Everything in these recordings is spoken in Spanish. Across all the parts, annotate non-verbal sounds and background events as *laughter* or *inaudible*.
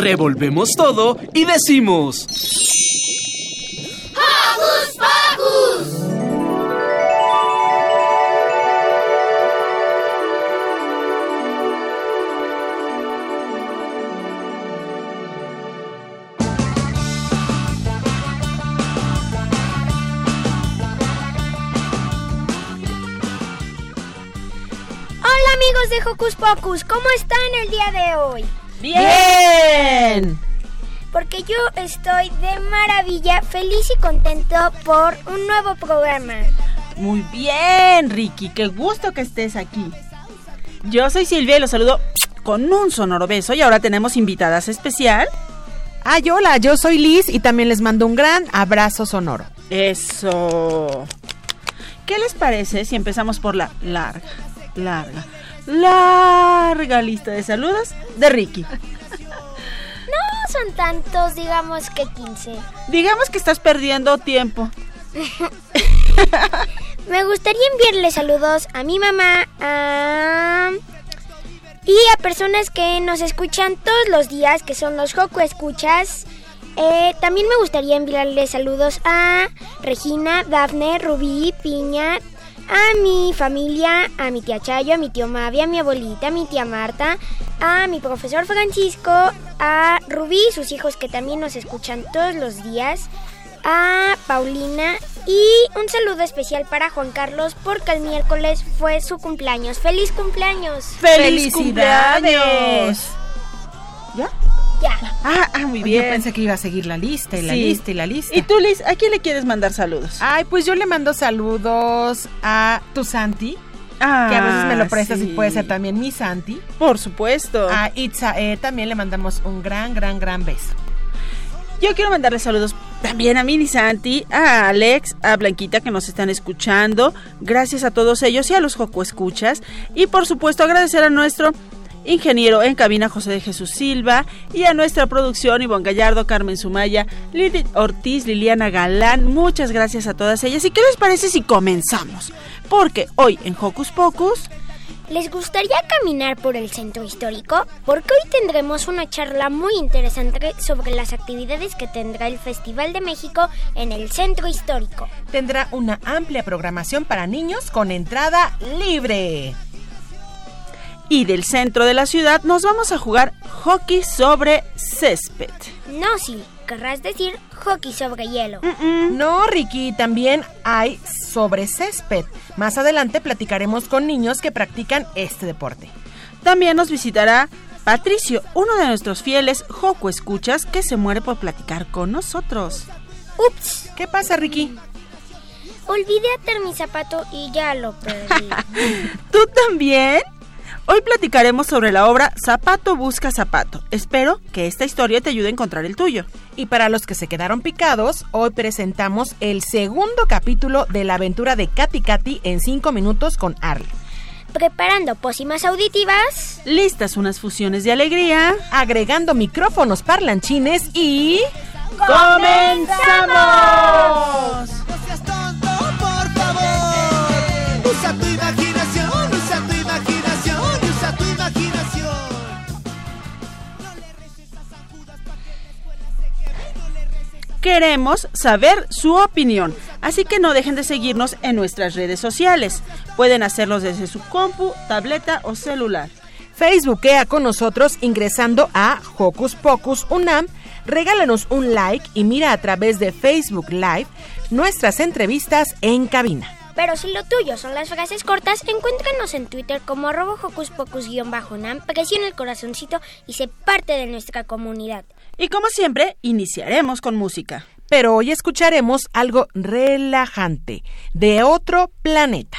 Revolvemos todo y decimos... ¡Hocus Pocus! Hola amigos de Hocus Pocus, ¿cómo están el día de hoy? Bien. Porque yo estoy de maravilla, feliz y contento por un nuevo programa. Muy bien, Ricky, qué gusto que estés aquí. Yo soy Silvia y los saludo con un sonoro beso y ahora tenemos invitadas especial. Ay, hola, yo soy Liz y también les mando un gran abrazo sonoro. Eso. ¿Qué les parece si empezamos por la larga, larga, larga lista de saludos de Ricky? No son tantos, digamos que 15. Digamos que estás perdiendo tiempo. *laughs* Me gustaría enviarle saludos a mi mamá, a... y a personas que nos escuchan todos los días, que son los Joco Escuchas. Eh, también me gustaría enviarle saludos a Regina, Dafne, Rubí, Piña, a mi familia, a mi tía Chayo, a mi tío Mavi, a mi abuelita, a mi tía Marta, a mi profesor Francisco, a Rubí y sus hijos que también nos escuchan todos los días, a Paulina y un saludo especial para Juan Carlos porque el miércoles fue su cumpleaños. ¡Feliz cumpleaños! ¡Feliz cumpleaños! ¿Ya? Ya. Ah, ah, muy bien. Yo pensé que iba a seguir la lista y la Sí. lista y la lista. ¿Y tú, Liz, a quién le quieres mandar saludos? Ay, pues yo le mando saludos a tu Santi, que a veces me lo prestas y Ah, sí. puede ser también mi Santi. Por supuesto. A Itzae también le mandamos un gran, gran, gran beso. Yo quiero mandarle saludos también a Mini Santi, a Alex, a Blanquita que nos están escuchando. Gracias a todos ellos y a los Joco Escuchas. Y por supuesto agradecer a nuestro ingeniero en cabina José de Jesús Silva y a nuestra producción Ivonne Gallardo, Carmen Sumaya, Lili Ortiz, Liliana Galán. Muchas gracias a todas ellas. ¿Y qué les parece si comenzamos? Porque hoy en Hocus Pocus... ¿Les gustaría caminar por el centro histórico? Porque hoy tendremos una charla muy interesante sobre las actividades que tendrá el Festival de México en el centro histórico. Tendrá una amplia programación para niños con entrada libre. Y del centro de la ciudad nos vamos a jugar hockey sobre césped. No, sí, querrás decir hockey sobre hielo. No, Ricky, también hay sobre césped. Más adelante platicaremos con niños que practican este deporte. También nos visitará Patricio, uno de nuestros fieles Joco Escuchas que se muere por platicar con nosotros. Ups, ¿Qué pasa, Ricky? olvidé atar mi zapato y ya lo perdí. *laughs* ¿Tú también? Hoy platicaremos sobre la obra Zapato busca zapato. Espero que esta historia te ayude a encontrar el tuyo. Y para los que se quedaron picados, hoy presentamos el segundo capítulo de la aventura de Katy Katy en 5 minutos con Arle. Preparando pócimas auditivas. Listas unas fusiones de alegría. Agregando micrófonos parlanchines y... ¡Comenzamos! No seas tonto, por favor. Usa tu imaginación, Queremos saber su opinión, así que no dejen de seguirnos en nuestras redes sociales. Pueden hacerlos desde su compu, tableta o celular. Facebookea con nosotros ingresando a Hocus Pocus Unam, regálanos un like y mira a través de Facebook Live nuestras entrevistas en cabina. Pero si lo tuyo son las frases cortas, encuéntranos en Twitter como arroba hocus pocus-nam, presiona el corazoncito y sé parte de nuestra comunidad. Y como siempre, iniciaremos con música. Pero hoy escucharemos algo relajante, de otro planeta.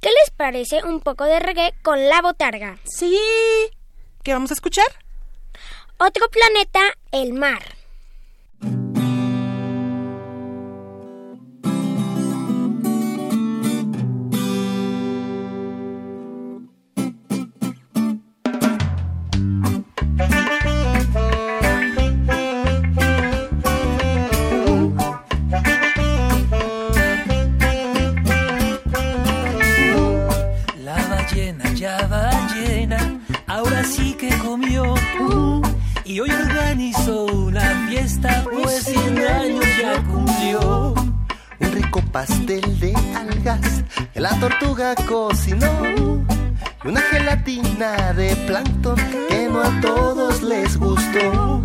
¿Qué les parece un poco de reggae con la botarga? Sí. ¿Qué vamos a escuchar? Otro planeta, el mar. Y hoy organizó una fiesta, pues 100 años ya cumplió. Un rico pastel de algas que la tortuga cocinó. Y una gelatina de plancton que no a todos les gustó.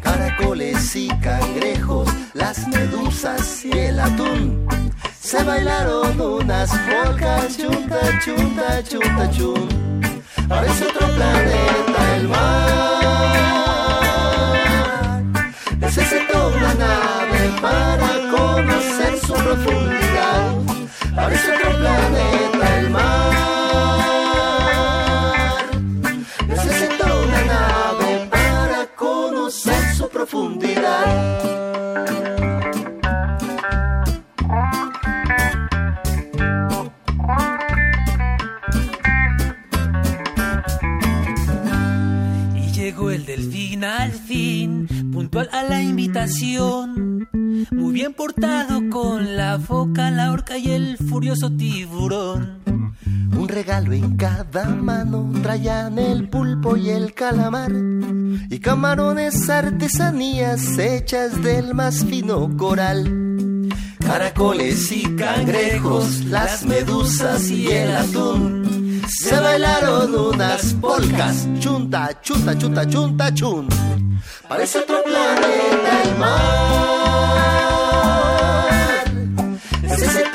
Caracoles y cangrejos, las medusas y el atún. Se bailaron unas polcas, chunta, chunta, chunta, chun. Parece otro planeta el mar. Para conocer su profundidad. Parece otro planeta el mar. Necesito una nave para conocer su profundidad. Y llegó el delfín al fin, puntual a la invitación. Muy bien portado con la foca, la orca y el furioso tiburón. Un regalo en cada mano traían el pulpo y el calamar. Y camarones artesanías hechas del más fino coral. Caracoles y cangrejos, las medusas y el atún. Se bailaron unas polcas, chunta, chunta, chunta, chunta, chun. Parece otro planeta el mar. Necesito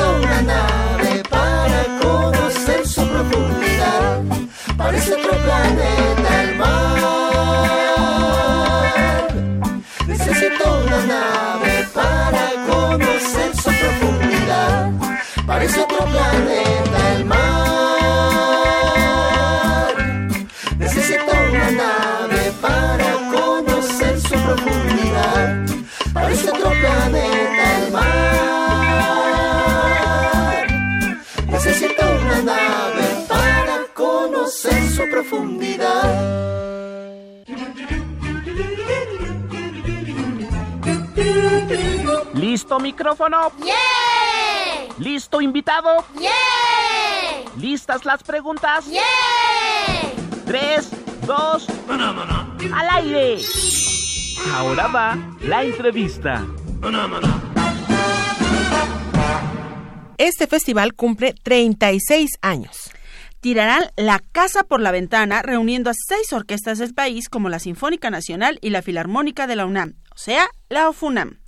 ¿Listo micrófono? ¿Listo invitado? ¿Listas las preguntas? Tres, dos, al aire. Ahora va la entrevista. Este festival cumple 36 años. Tirarán la casa por la ventana reuniendo a seis orquestas del país como la Sinfónica Nacional y la Filarmónica de la UNAM, o sea, la OFUNAM.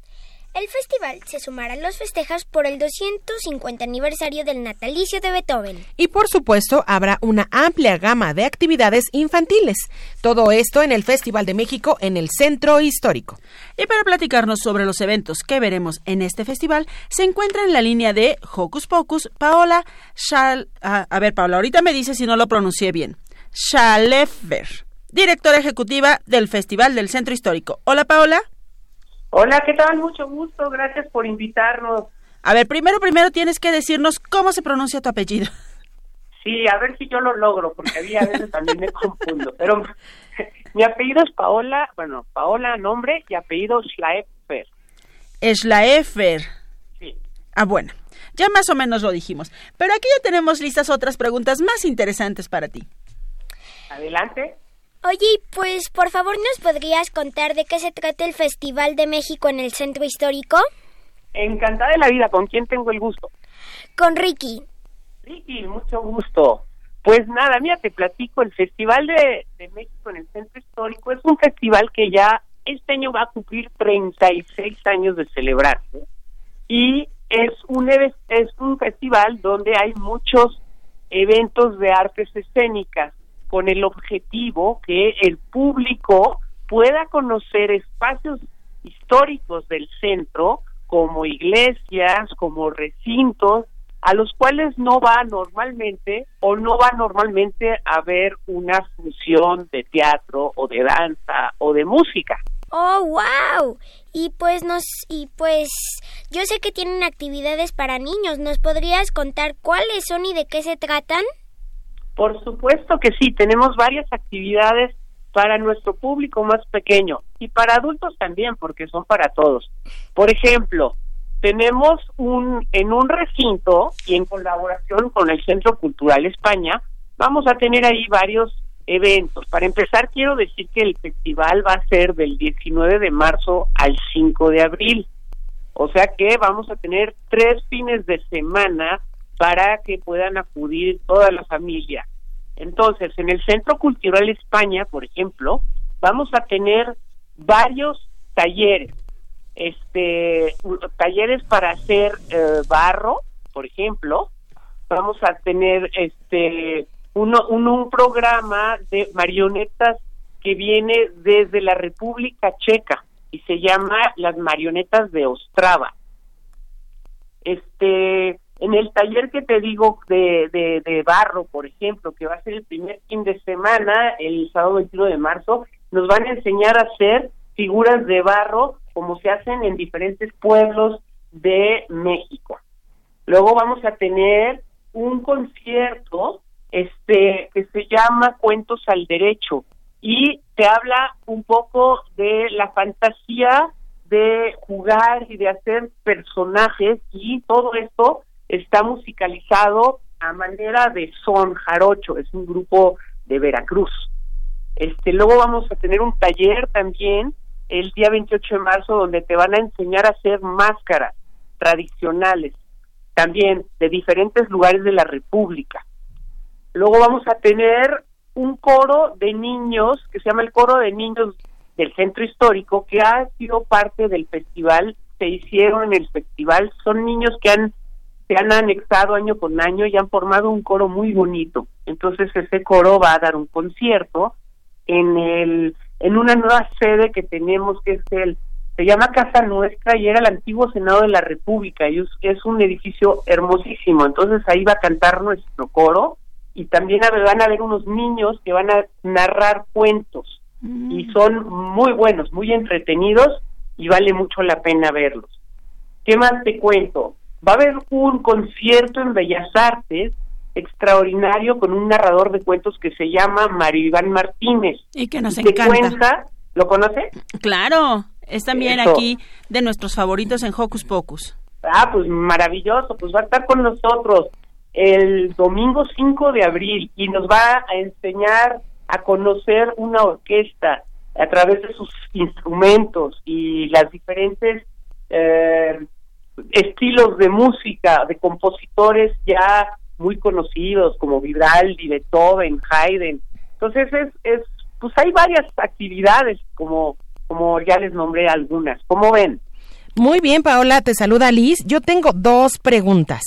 El festival se sumará a los festejos por el 250 aniversario del natalicio de Beethoven. Y por supuesto habrá una amplia gama de actividades infantiles. Todo esto en el Festival de México en el Centro Histórico. Y para platicarnos sobre los eventos que veremos en este festival, se encuentra en la línea de Hocus Pocus Paola Schal... ah, a ver, Paola, ahorita me dice si no lo pronuncié bien. Schalefer, directora ejecutiva del Festival del Centro Histórico. Hola, Paola. Hola, ¿qué tal? Mucho gusto, gracias por invitarnos. A ver, primero, primero tienes que decirnos cómo se pronuncia tu apellido. Sí, a ver si yo lo logro, porque a mí a veces también me confundo. Pero *laughs* mi apellido es Paola, bueno, Paola nombre y apellido Schleifer. Schlaefer. Sí. Ah, bueno, ya más o menos lo dijimos. Pero aquí ya tenemos listas otras preguntas más interesantes para ti. Adelante. Oye, pues por favor nos podrías contar de qué se trata el Festival de México en el Centro Histórico? Encantada de la vida, ¿con quién tengo el gusto? Con Ricky. Ricky, mucho gusto. Pues nada, mira, te platico, el Festival de, de México en el Centro Histórico es un festival que ya este año va a cumplir 36 años de celebrarse y es un, es un festival donde hay muchos eventos de artes escénicas con el objetivo que el público pueda conocer espacios históricos del centro como iglesias, como recintos a los cuales no va normalmente o no va normalmente a ver una función de teatro o de danza o de música. Oh, wow. Y pues nos y pues yo sé que tienen actividades para niños. ¿Nos podrías contar cuáles son y de qué se tratan? Por supuesto que sí, tenemos varias actividades para nuestro público más pequeño y para adultos también, porque son para todos. Por ejemplo, tenemos un en un recinto y en colaboración con el Centro Cultural España, vamos a tener ahí varios eventos. Para empezar, quiero decir que el festival va a ser del 19 de marzo al 5 de abril. O sea que vamos a tener tres fines de semana para que puedan acudir toda la familia. Entonces, en el Centro Cultural España, por ejemplo, vamos a tener varios talleres, este, talleres para hacer eh, barro, por ejemplo, vamos a tener este uno, un, un programa de marionetas que viene desde la República Checa y se llama Las Marionetas de Ostrava. Este, en el taller que te digo de, de, barro, por ejemplo, que va a ser el primer fin de semana, el sábado 21 de marzo, nos van a enseñar a hacer figuras de barro como se hacen en diferentes pueblos de México. Luego vamos a tener un concierto este que se llama Cuentos al Derecho y te habla un poco de la fantasía de jugar y de hacer personajes y todo esto está musicalizado a manera de son jarocho, es un grupo de Veracruz. Este, luego vamos a tener un taller también el día 28 de marzo donde te van a enseñar a hacer máscaras tradicionales, también de diferentes lugares de la República. Luego vamos a tener un coro de niños que se llama el coro de niños del centro histórico que ha sido parte del festival, se hicieron en el festival, son niños que han se han anexado año con año y han formado un coro muy bonito. Entonces ese coro va a dar un concierto en el en una nueva sede que tenemos que es el se llama Casa Nuestra y era el antiguo Senado de la República y es, es un edificio hermosísimo. Entonces ahí va a cantar nuestro coro y también van a haber unos niños que van a narrar cuentos y son muy buenos, muy entretenidos y vale mucho la pena verlos. ¿Qué más te cuento? Va a haber un concierto en Bellas Artes extraordinario con un narrador de cuentos que se llama Mario Iván Martínez. Y que nos encanta. Cuenta, ¿Lo conoce? Claro, es también Eso. aquí de nuestros favoritos en Hocus Pocus. Ah, pues maravilloso, pues va a estar con nosotros el domingo 5 de abril y nos va a enseñar a conocer una orquesta a través de sus instrumentos y las diferentes eh, estilos de música de compositores ya muy conocidos como Vivaldi, Beethoven, Haydn. Entonces es, es pues hay varias actividades como como ya les nombré algunas. ¿Cómo ven? Muy bien, Paola, te saluda Liz. Yo tengo dos preguntas.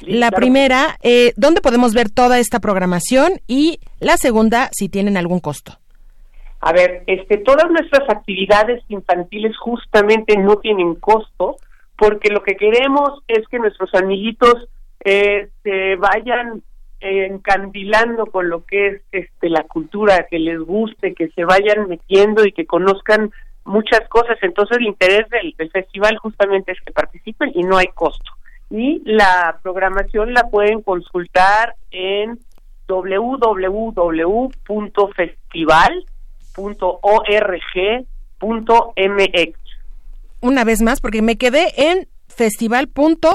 La claro. primera, eh, ¿dónde podemos ver toda esta programación? Y la segunda, si tienen algún costo. A ver, este, todas nuestras actividades infantiles justamente no tienen costo, porque lo que queremos es que nuestros amiguitos eh, se vayan encandilando con lo que es este, la cultura, que les guste, que se vayan metiendo y que conozcan muchas cosas. Entonces, el interés del, del festival justamente es que participen y no hay costo. Y la programación la pueden consultar en www.festival.org.mx. Una vez más, porque me quedé en festival. punto,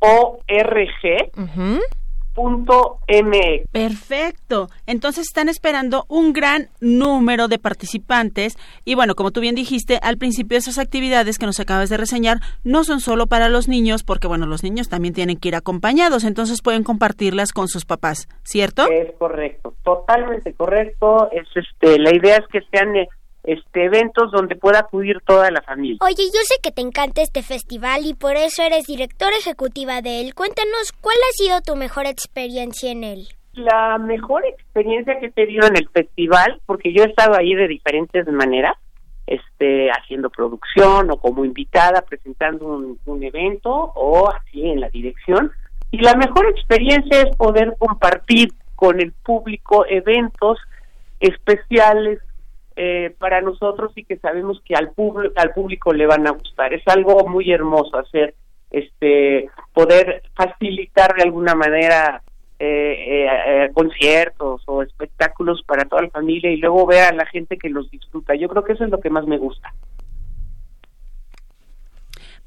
org.mx. ujú. Perfecto. Entonces están esperando un gran número de participantes y bueno, como tú bien dijiste, al principio esas actividades que nos acabas de reseñar no son solo para los niños, porque bueno, los niños también tienen que ir acompañados, entonces pueden compartirlas con sus papás, ¿cierto? Es correcto, totalmente correcto. Es este, la idea es que sean eh, este eventos donde pueda acudir toda la familia. Oye, yo sé que te encanta este festival y por eso eres directora ejecutiva de él. Cuéntanos, ¿cuál ha sido tu mejor experiencia en él? La mejor experiencia que he tenido en el festival, porque yo he estado ahí de diferentes maneras, este, haciendo producción o como invitada presentando un, un evento o así en la dirección, Y la mejor experiencia es poder compartir con el público eventos especiales eh, para nosotros y que sabemos que al, público al público le van a gustar. Es algo muy hermoso hacer, este, poder facilitar de alguna manera eh, eh, conciertos o espectáculos para toda la familia y luego ver a la gente que los disfruta. Yo creo que eso es lo que más me gusta.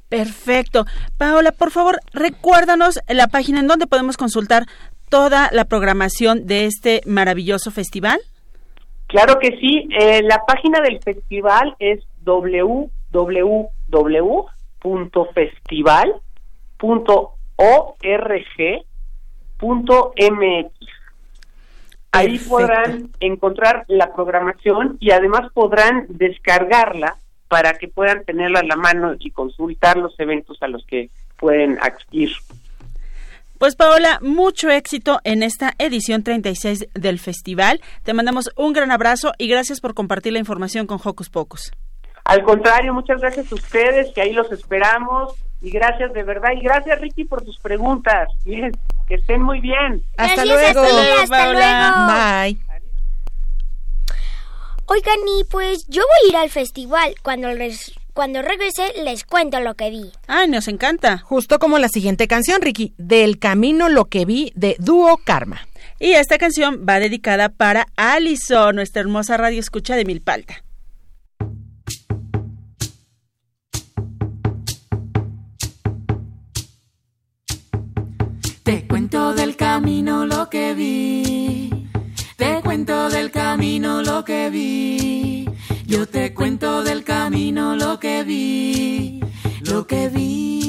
Perfecto. Paola, por favor, recuérdanos la página en donde podemos consultar toda la programación de este maravilloso festival. Claro que sí. Eh, la página del festival es www.festival.org.mx. Ahí podrán encontrar la programación y además podrán descargarla para que puedan tenerla a la mano y consultar los eventos a los que pueden ir. Pues Paola, mucho éxito en esta edición 36 del festival. Te mandamos un gran abrazo y gracias por compartir la información con Hocus Pocus. Al contrario, muchas gracias a ustedes, que ahí los esperamos. Y gracias de verdad. Y gracias, Ricky, por tus preguntas. Bien, que estén muy bien. Hasta Gracias luego. hasta luego. Bye. Oigan, y pues yo voy a ir al festival. Cuando, res- cuando regrese les cuento lo que vi. Ay, nos encanta. Justo como la siguiente canción, Ricky, Del Camino lo que vi de Dúo Karma. Y esta canción va dedicada para Alison, nuestra hermosa radio escucha de Milpalta. Te cuento del camino lo que vi. Te cuento del camino lo que vi. Yo te cuento del camino lo que vi. Lo que vi.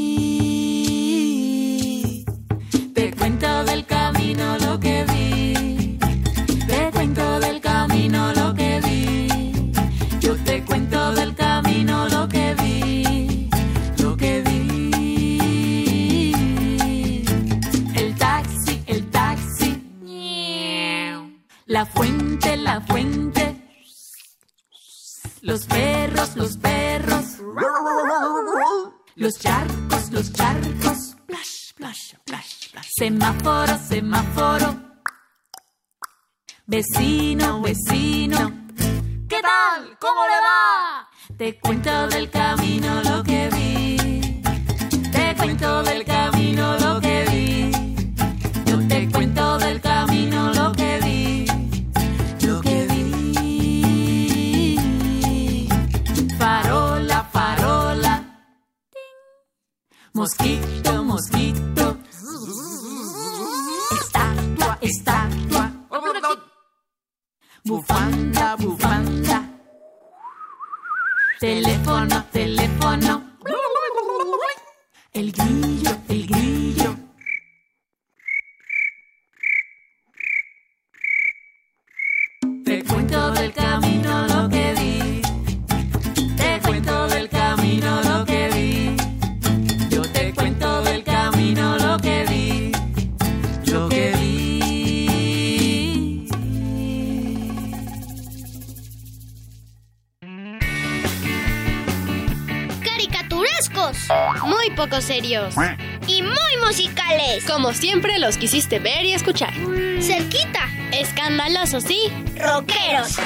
Los perros, los perros. Los charcos, los charcos. Splash, splash, splash, splash. Semáforo, semáforo. Vecino, vecino. ¿Qué tal? ¿Cómo le va? Te cuento del camino lo que vi. Te cuento del camino lo que vi. Mosquito, mosquito. Estatua, estatua. Bufanda, bufanda. Teléfono, teléfono. El grillo, el grillo. Poco serios. Y muy musicales. Como siempre los quisiste ver y escuchar. Cerquita. Escandalosos, sí. Rockeros.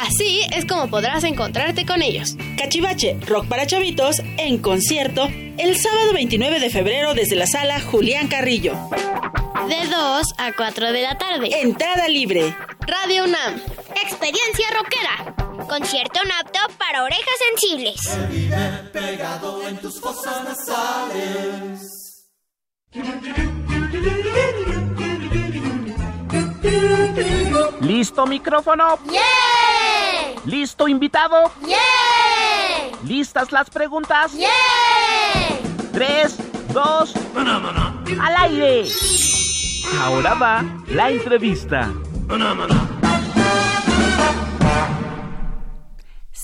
Así es como podrás encontrarte con ellos. Cachivache, rock para chavitos, en concierto, el sábado 29 de febrero desde la sala Julián Carrillo. De 2 a 4 de la tarde. Entrada libre. Radio UNAM. Experiencia rockera. Concierto no apto para orejas sensibles. Pegado en tus fosas nasales. ¿Listo micrófono? ¡Yeah! ¿Listo invitado? ¡Yeah! ¿Listas las preguntas? ¡Yeah! Tres, dos, al aire. Ahora va la entrevista.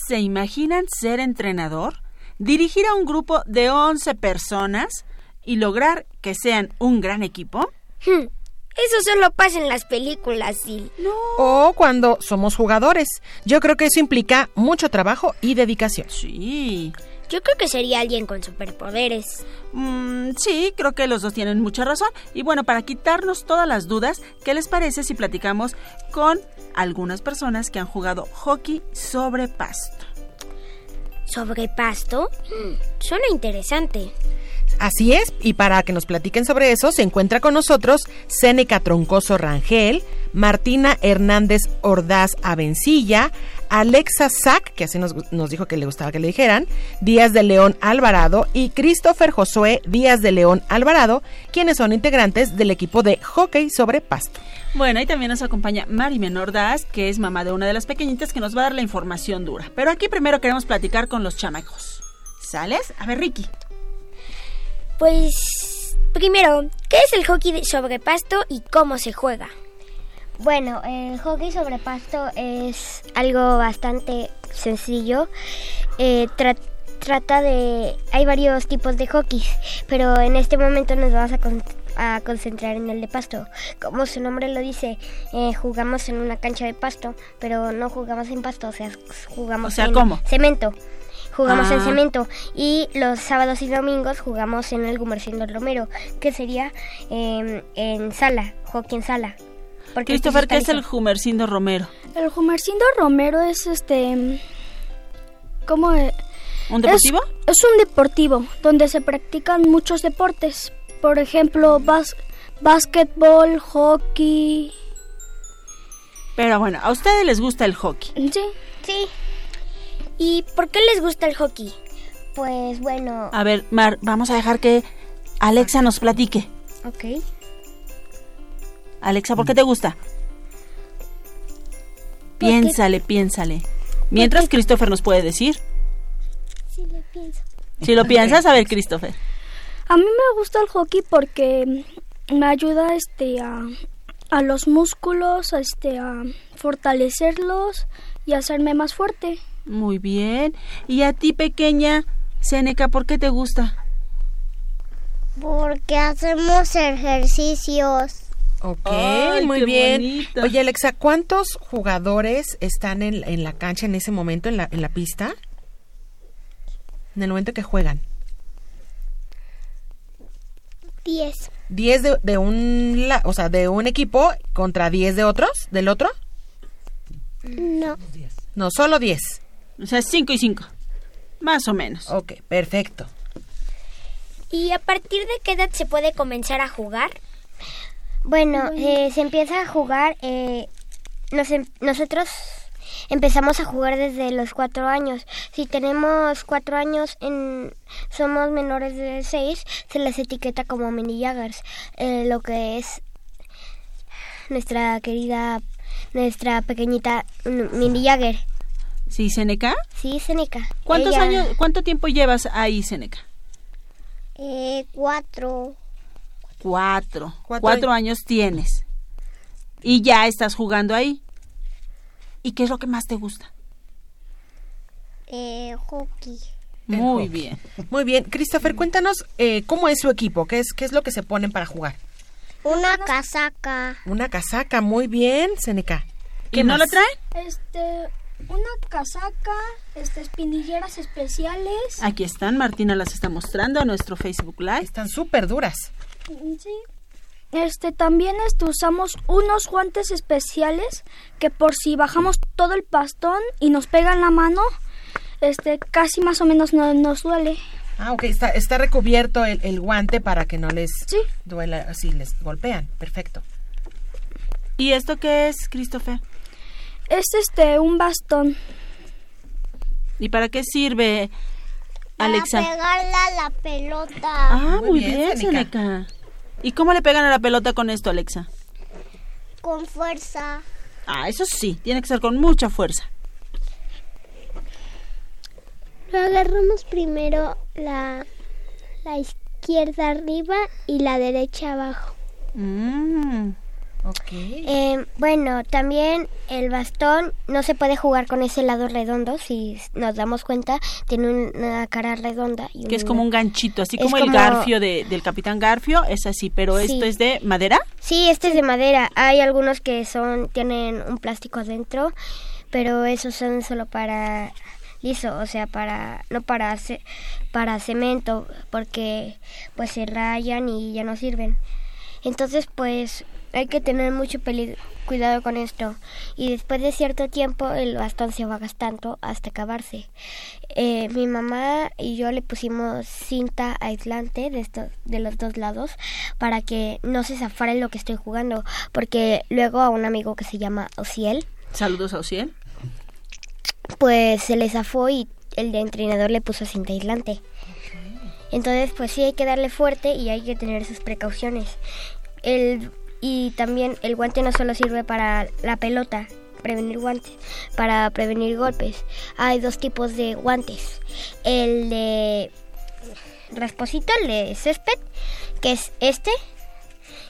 ¿Se imaginan ser entrenador? ¿Dirigir a un grupo de 11 personas y lograr que sean un gran equipo? Hmm, Eso solo pasa en las películas, Sil. O cuando somos jugadores. Yo creo que eso implica mucho trabajo y dedicación. Sí. Yo creo que sería alguien con superpoderes. Mm, sí, creo que los dos tienen mucha razón. Y bueno, para quitarnos todas las dudas, ¿qué les parece si platicamos con algunas personas que han jugado hockey sobre pasto? ¿Sobre pasto? Mm, Suena interesante. Así es, y para que nos platiquen sobre eso, se encuentra con nosotros Séneca Troncoso Rangel, Martina Hernández Ordaz Avencilla, Alexa Sack, que así nos, nos dijo que le gustaba que le dijeran, Díaz de León Alvarado y Christopher Josué Díaz de León Alvarado, quienes son integrantes del equipo de hockey sobre pasto. Bueno, y también nos acompaña Mari Menordaz, que es mamá de una de las pequeñitas que nos va a dar la información dura. Pero aquí primero queremos platicar con los chamacos. ¿Sales? A ver, Ricky. Pues, primero, ¿qué es el hockey sobre pasto y cómo se juega? Bueno, el hockey sobre pasto es algo bastante sencillo. Eh, tra- trata de... Hay varios tipos de hockey, pero en este momento nos vamos a, con- a concentrar en el de pasto. Como su nombre lo dice, eh, jugamos en una cancha de pasto, pero no jugamos en pasto, o sea, jugamos O sea, en ¿cómo? cemento. Jugamos en Ah. cemento y los sábados y domingos jugamos en el Gumercindo Romero, que sería eh, en sala, hockey en sala. Porque Christopher, ¿qué es el liso. Jumercindo Romero? El Jumercindo Romero es este. ¿Cómo? e- ¿Un deportivo? Es, es un deportivo donde se practican muchos deportes. Por ejemplo, bas, básquetbol, hockey. Pero bueno, a ustedes les gusta el hockey. Sí. Sí. ¿Y por qué les gusta el hockey? Pues bueno, A ver, Mar, vamos a dejar que Alexa nos platique. ok. Alexa, ¿por qué te gusta? Piénsale, piénsale. Mientras Christopher nos puede decir. Sí, lo pienso. Si lo piensas, a ver, Christopher. A mí me gusta el hockey porque me ayuda este a, a los músculos, a, este a fortalecerlos y a hacerme más fuerte. Muy bien. ¿Y a ti, pequeña Seneca, por qué te gusta? Porque hacemos ejercicios. Ok, Ay, muy bien. Oye, Alexa, ¿cuántos jugadores están en, en la cancha en ese momento, en la, en la pista? En el momento que juegan. Diez. ¿10 de, de un, la- o sea, de un equipo contra 10 de otros, del otro? No. No, solo 10. O sea, 5 y 5. Más o menos. Ok, perfecto. ¿Y a partir de qué edad se puede comenzar a jugar? Bueno, eh, se empieza a jugar. Eh, nos em- nosotros empezamos a jugar desde los cuatro años. Si tenemos cuatro años, en, somos menores de seis, se les etiqueta como mini Jaggers. Eh, lo que es nuestra querida, nuestra pequeñita mm, mini Jagger. ¿Sí, Seneca? Sí, Seneca. ¿Cuántos Ella- años, cuánto tiempo llevas ahí, Seneca? Eh, cuatro. Cuatro. Cuatro años tienes. Y ya estás jugando ahí. ¿Y qué es lo que más te gusta? Eh, hockey. Muy hockey. bien. Muy bien. Christopher, cuéntanos eh, cómo es su equipo, qué es, qué es lo que se ponen para jugar. Una casaca. Una casaca, muy bien, Seneca. ¿Y no lo traen? Este, una casaca, este, espinilleras especiales. Aquí están, Martina las está mostrando a nuestro Facebook Live. Están súper duras. Sí. Este, también este, usamos unos guantes especiales que por si bajamos todo el pastón y nos pegan la mano, este, casi más o menos no nos duele. Ah, ok, está, está recubierto el, el guante para que no les Sí. duela si les golpean. Perfecto. ¿Y esto qué es, Christopher? Es este, un bastón. ¿Y para qué sirve, Alexa? Para pegarle a la pelota. Ah, Muy muy, bien, bien, Seneca. Seneca. ¿Y cómo le pegan a la pelota con esto, Alexa? Con fuerza. Ah, eso sí, tiene que ser con mucha fuerza. Lo agarramos primero la, la izquierda arriba y la derecha abajo. Mm. Ok. Eh, bueno, también el bastón no se puede jugar con ese lado redondo, si nos damos cuenta, tiene una cara redonda. Y Que es como un ganchito, así como, el garfio de- del Capitán Garfio, es así, pero Sí. esto es de madera. Sí, este es de madera. Hay algunos que son tienen un plástico adentro, pero esos son solo para liso, o sea, para no para ce- para cemento, porque pues se rayan y ya no sirven. Entonces, pues hay que tener mucho cuidado con esto. Y después de cierto tiempo el bastón se va gastando hasta acabarse. Eh, mi mamá y yo le pusimos cinta aislante de, estos, de los dos lados para que no se zafara lo que estoy jugando. Porque luego a un amigo que se llama Ociel, Saludos a Ociel. pues se le zafó y el de entrenador le puso cinta aislante. Entonces, pues sí hay que darle fuerte y hay que tener sus precauciones. El, y también el guante no solo sirve para la pelota, prevenir guantes, para prevenir golpes. Hay dos tipos de guantes. El de rasposito, el de césped, que es este,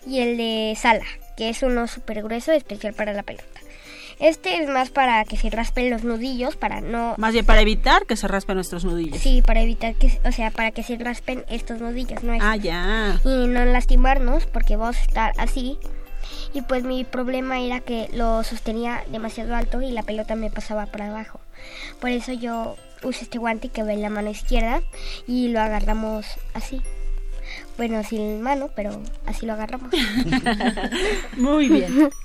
y el de sala, que es uno súper grueso, especial para la pelota. Este es más para que se raspen los nudillos, para no... Más bien para evitar que se raspen nuestros nudillos. Sí, para evitar que, o sea, para que se raspen estos nudillos, ¿no? Ah, ya. Y no lastimarnos, porque vamos a estar así. Y pues mi problema era que lo sostenía demasiado alto y la pelota me pasaba por abajo. Por eso yo uso este guante que ve en la mano izquierda y lo agarramos así. Bueno, sin mano, pero así lo agarramos. *laughs* Muy bien. *laughs*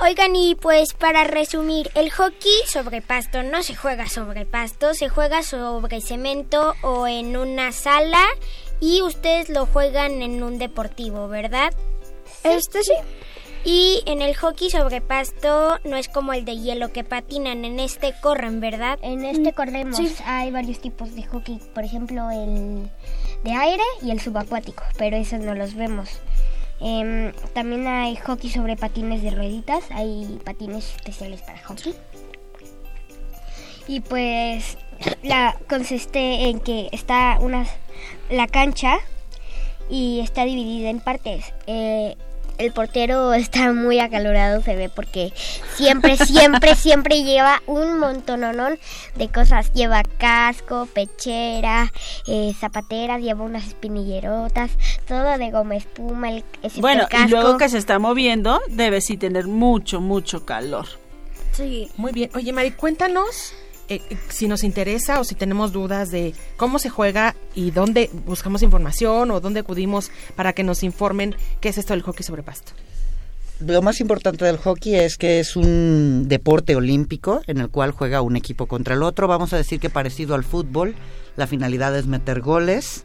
Oigan, y pues para resumir, el hockey sobre pasto no se juega sobre pasto, se juega sobre cemento o en una sala y ustedes lo juegan en un deportivo, ¿verdad? Este sí. Y en el hockey sobre pasto no es como el de hielo que patinan, en este corren, ¿verdad? En este corremos. Hay varios tipos de hockey, por ejemplo el de aire y el subacuático, pero esos no los vemos. Em, también hay hockey sobre patines de rueditas, hay patines especiales para hockey. Y pues *laughs* la consiste en que está una la cancha y está dividida en partes. Eh, el portero está muy acalorado, se ve, porque siempre, siempre, *laughs* siempre lleva un montononón de cosas. Lleva casco, pechera, eh, zapateras, lleva unas espinillerotas, todo de goma espuma, el, excepto Bueno, el casco. y luego que se está moviendo, debe sí tener mucho, mucho calor. Sí. Muy bien. Oye, Mari, cuéntanos eh, si nos interesa o si tenemos dudas de cómo se juega y dónde buscamos información o dónde acudimos para que nos informen qué es esto del hockey sobre pasto. Lo más importante del hockey es que es un deporte olímpico en el cual juega un equipo contra el otro. Vamos a decir que parecido al fútbol, la finalidad es meter goles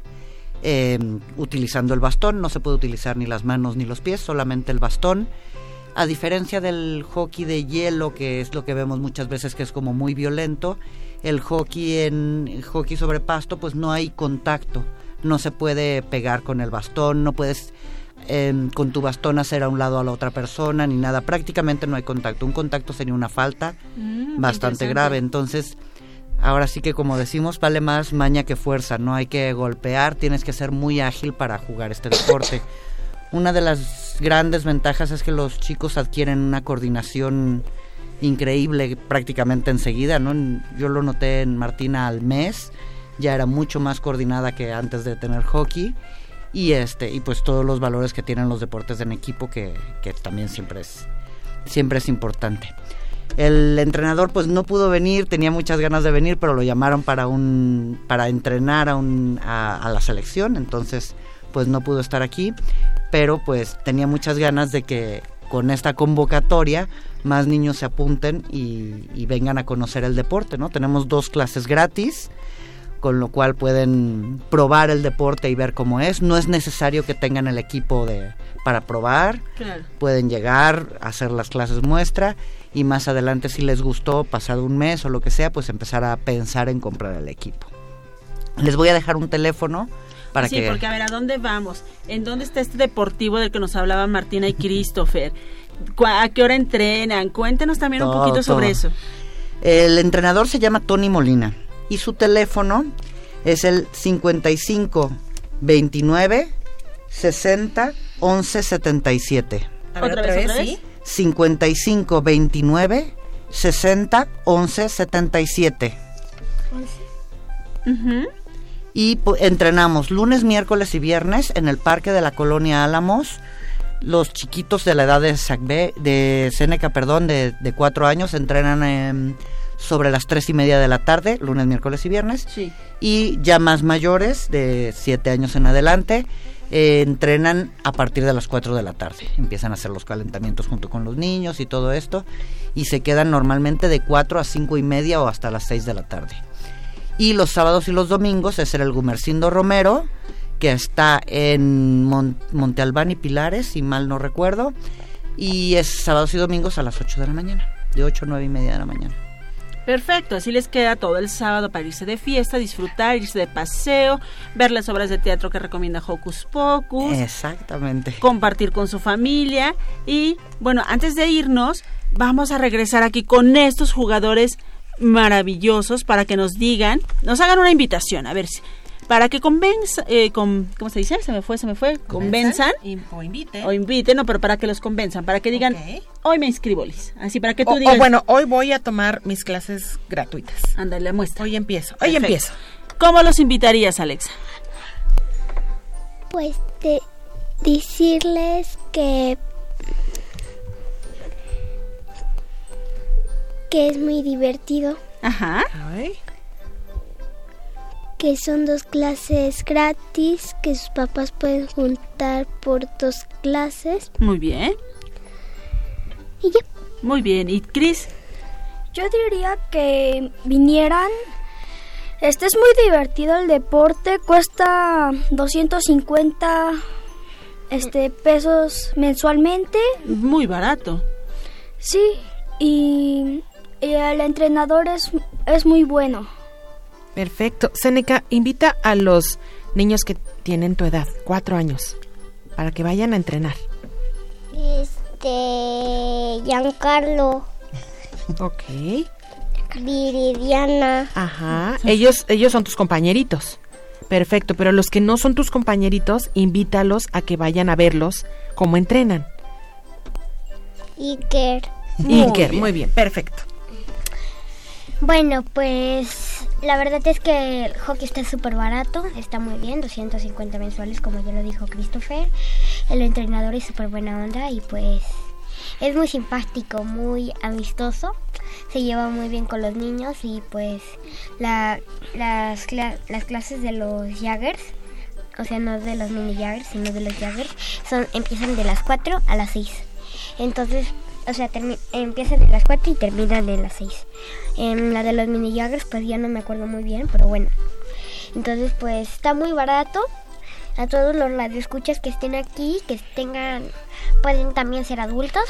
eh, utilizando el bastón. No se puede utilizar ni las manos ni los pies, solamente el bastón. A diferencia del hockey de hielo, que es lo que vemos muchas veces que es como muy violento, el hockey en el hockey sobre pasto, pues no hay contacto. No se puede pegar con el bastón, no puedes eh, con tu bastón hacer a un lado a la otra persona ni nada. Prácticamente no hay contacto. Un contacto sería una falta Mm, bastante grave. Entonces, ahora sí que como decimos, vale más maña que fuerza. No hay que golpear, tienes que ser muy ágil para jugar este deporte. Una de las grandes ventajas es que los chicos adquieren una coordinación increíble prácticamente enseguida, ¿no? Yo lo noté en Martina al mes, ya era mucho más coordinada que antes de tener hockey y este y pues todos los valores que tienen los deportes en equipo que, que también siempre es siempre es importante. El entrenador pues no pudo venir, tenía muchas ganas de venir, pero lo llamaron para un para entrenar a, un, a, a la selección, entonces pues no pudo estar aquí, pero pues tenía muchas ganas de que con esta convocatoria más niños se apunten y, y vengan a conocer el deporte, ¿no? Tenemos dos clases gratis, con lo cual pueden probar el deporte y ver cómo es. No es necesario que tengan el equipo de para probar. Claro. Pueden llegar, hacer las clases muestra y más adelante si les gustó, pasado un mes o lo que sea, pues empezar a pensar en comprar el equipo. Les voy a dejar un teléfono para sí, que porque a ver, ¿a dónde vamos? ¿En dónde está este deportivo del que nos hablaban Martina y Christopher? ¿Cu- ¿A qué hora entrenan? Cuéntenos también un Todo, poquito sobre todo. eso. El entrenador se llama Tony Molina y su teléfono es el 55 29 60 11 77. A ver, ¿Otra otra vez, otra vez? sí? 55 29 60 11 77. Y entrenamos lunes, miércoles y viernes en el parque de la colonia Álamos. Los chiquitos de la edad de Sacbe, de Seneca, perdón, de, de cuatro años entrenan en sobre las tres y media de la tarde, lunes, miércoles y viernes. Sí. Y ya más mayores, de siete años en adelante, eh, entrenan a partir de las 4 de la tarde. Empiezan a hacer los calentamientos junto con los niños y todo esto. Y se quedan normalmente de 4 a cinco y media o hasta las 6 de la tarde. Y los sábados y los domingos es el Gumercindo Romero, que está en Mon- Monte Albán y Pilares, si mal no recuerdo. Y es sábados y domingos a las 8 de la mañana, de 8 a 9 y media de la mañana. Perfecto, así les queda todo el sábado para irse de fiesta, disfrutar, irse de paseo, ver las obras de teatro que recomienda Hocus Pocus, Exactamente. compartir con su familia y bueno, antes de irnos, vamos a regresar aquí con estos jugadores maravillosos para que nos digan, nos hagan una invitación, a ver si para que convenza, eh, con, ¿cómo se dice? Se me fue, se me fue, convenzan o invite. o inviten, no, pero para que los convenzan, para que digan, Ok. hoy me inscribo, Liz. Así para que tú O, o digas, bueno, hoy voy a tomar mis clases gratuitas. ándale, muestra. Hoy empiezo. Hoy Perfecto. empiezo. ¿Cómo los invitarías, Alexa? Pues de decirles que que es muy divertido, Ajá. Ay, que son dos clases gratis, que sus papás pueden juntar por dos clases Muy bien. y ya. Muy bien. ¿Y Cris? Yo diría que vinieran. Este es muy divertido el deporte, cuesta 250 este pesos mensualmente. Muy barato. Sí, y, y el entrenador es, es muy bueno. perfecto. Seneca, invita a los niños que tienen tu edad, cuatro años, para que vayan a entrenar. Este Giancarlo, Ok. Viridiana, Ajá. Ellos, ellos son tus compañeritos. Perfecto, pero los que no son tus compañeritos, invítalos a que vayan a verlos cómo entrenan. Iker. Muy Iker, bien. muy bien, perfecto. Bueno, pues la verdad es que el hockey está súper barato, está muy bien, 250 mensuales como ya lo dijo Christopher. El entrenador es súper buena onda y pues es muy simpático, muy amistoso, se lleva muy bien con los niños y pues la- las, las clases de los Jaggers, o sea, no de los mini Jaggers, sino de los Jaggers, son, empiezan de las 4 a las 6. Entonces, o sea, empiezan de las 4 y terminan de las 6. En la de los mini Jaggers, pues ya no me acuerdo muy bien, pero bueno. Entonces, pues está muy barato. A todos los radioescuchas que estén aquí, que tengan, pueden también ser adultos.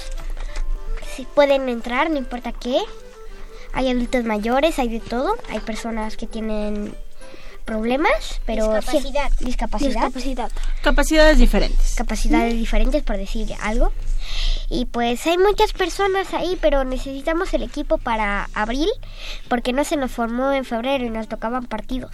Si pueden entrar, no importa qué. Hay adultos mayores, hay de todo. Hay personas que tienen problemas, pero sí- Discapacidad. discapacidad Discapacidad. Capacidades diferentes. capacidades diferentes, por decir algo. Y pues hay muchas personas ahí, pero necesitamos el equipo para abril, porque no se nos formó en febrero y nos tocaban partidos.